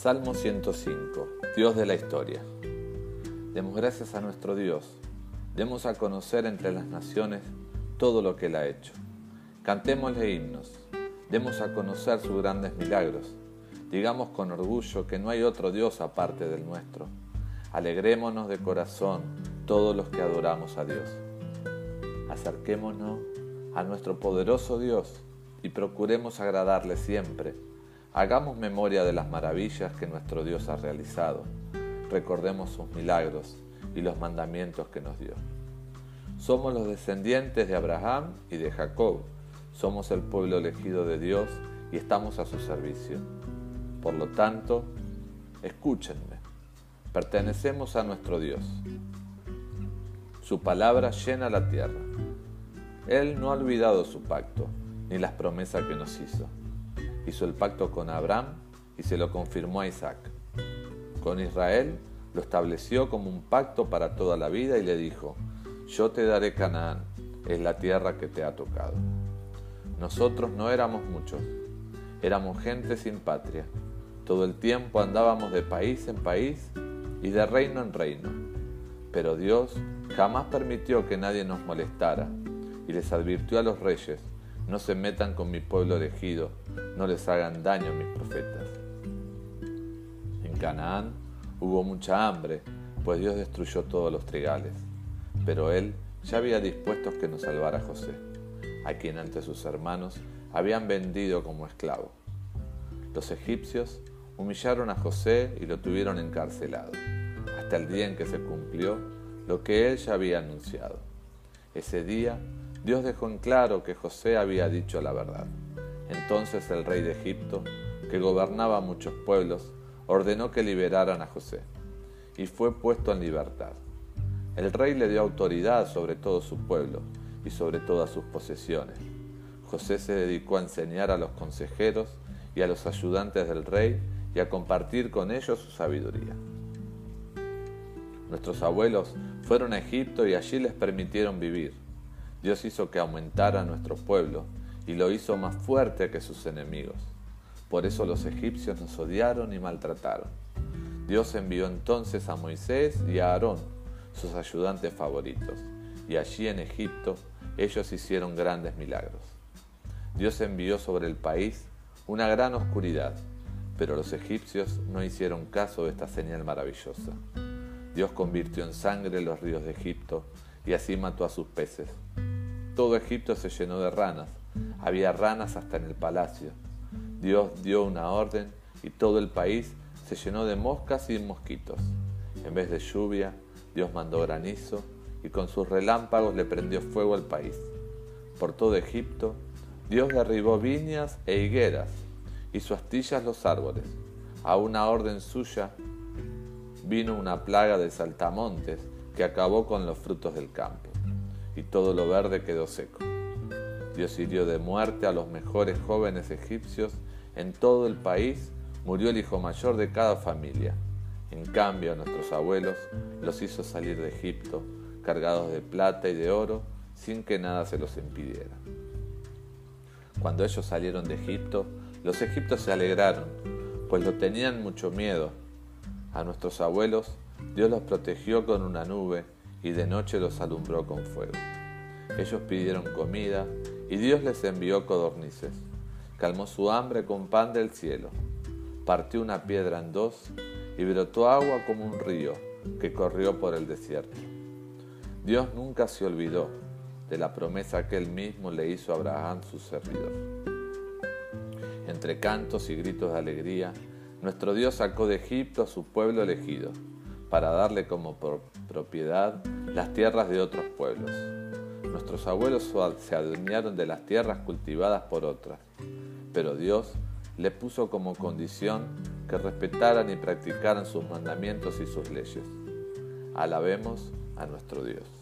Salmo 105. Dios de la historia. Demos gracias a nuestro Dios. Demos a conocer entre las naciones todo lo que Él ha hecho. Cantémosle himnos. Demos a conocer sus grandes milagros. Digamos con orgullo que no hay otro Dios aparte del nuestro. Alegrémonos de corazón todos los que adoramos a Dios. Acerquémonos a nuestro poderoso Dios y procuremos agradarle siempre Hagamos memoria de las maravillas que nuestro Dios ha realizado. Recordemos sus milagros y los mandamientos que nos dio. Somos los descendientes de Abraham y de Jacob. Somos el pueblo elegido de Dios y estamos a su servicio. Por lo tanto, escúchenme. Pertenecemos a nuestro Dios. Su palabra llena la tierra. Él no ha olvidado su pacto ni las promesas que nos hizo hizo el pacto con Abraham y se lo confirmó a Isaac. Con Israel lo estableció como un pacto para toda la vida y le dijo, yo te daré Canaán, es la tierra que te ha tocado. Nosotros no éramos muchos, éramos gente sin patria. Todo el tiempo andábamos de país en país y de reino en reino. Pero Dios jamás permitió que nadie nos molestara y les advirtió a los reyes, no se metan con mi pueblo elegido, no les hagan daño mis profetas. En Canaán hubo mucha hambre, pues Dios destruyó todos los trigales. Pero Él ya había dispuesto que nos salvara José, a quien ante sus hermanos habían vendido como esclavo. Los egipcios humillaron a José y lo tuvieron encarcelado, hasta el día en que se cumplió lo que él ya había anunciado. Ese día Dios dejó en claro que José había dicho la verdad. Entonces el rey de Egipto, que gobernaba muchos pueblos, ordenó que liberaran a José, y fue puesto en libertad. El rey le dio autoridad sobre todo su pueblo y sobre todas sus posesiones. José se dedicó a enseñar a los consejeros y a los ayudantes del rey y a compartir con ellos su sabiduría. Nuestros abuelos fueron a Egipto y allí les permitieron vivir Dios hizo que aumentara nuestro pueblo y lo hizo más fuerte que sus enemigos. Por eso los egipcios nos odiaron y maltrataron. Dios envió entonces a Moisés y a Aarón, sus ayudantes favoritos, y allí en Egipto ellos hicieron grandes milagros. Dios envió sobre el país una gran oscuridad, pero los egipcios no hicieron caso de esta señal maravillosa. Dios convirtió en sangre los ríos de Egipto y así mató a sus peces. Todo Egipto se llenó de ranas. Había ranas hasta en el palacio. Dios dio una orden y todo el país se llenó de moscas y mosquitos. En vez de lluvia, Dios mandó granizo y con sus relámpagos le prendió fuego al país. Por todo Egipto, Dios derribó viñas e higueras, hizo astillas los árboles. A una orden suya vino una plaga de saltamontes que acabó con los frutos del campo y todo lo verde quedó seco. Dios hirió de muerte a los mejores jóvenes egipcios en todo el país, murió el hijo mayor de cada familia. En cambio, a nuestros abuelos los hizo salir de Egipto, cargados de plata y de oro, sin que nada se los impidiera. Cuando ellos salieron de Egipto, los egipcios se alegraron, pues lo tenían mucho miedo. A nuestros abuelos Dios los protegió con una nube y de noche los alumbró con fuego. Ellos pidieron comida y Dios les envió codornices. Calmó su hambre con pan del cielo. Partió una piedra en dos y brotó agua como un río que corrió por el desierto. Dios nunca se olvidó de la promesa que él mismo le hizo a Abraham, su servidor. Entre cantos y gritos de alegría, nuestro Dios sacó de Egipto a su pueblo elegido para darle como propiedad las tierras de otros pueblos. Nuestros abuelos se adueñaron de las tierras cultivadas por otras, pero Dios le puso como condición que respetaran y practicaran sus mandamientos y sus leyes. Alabemos a nuestro Dios.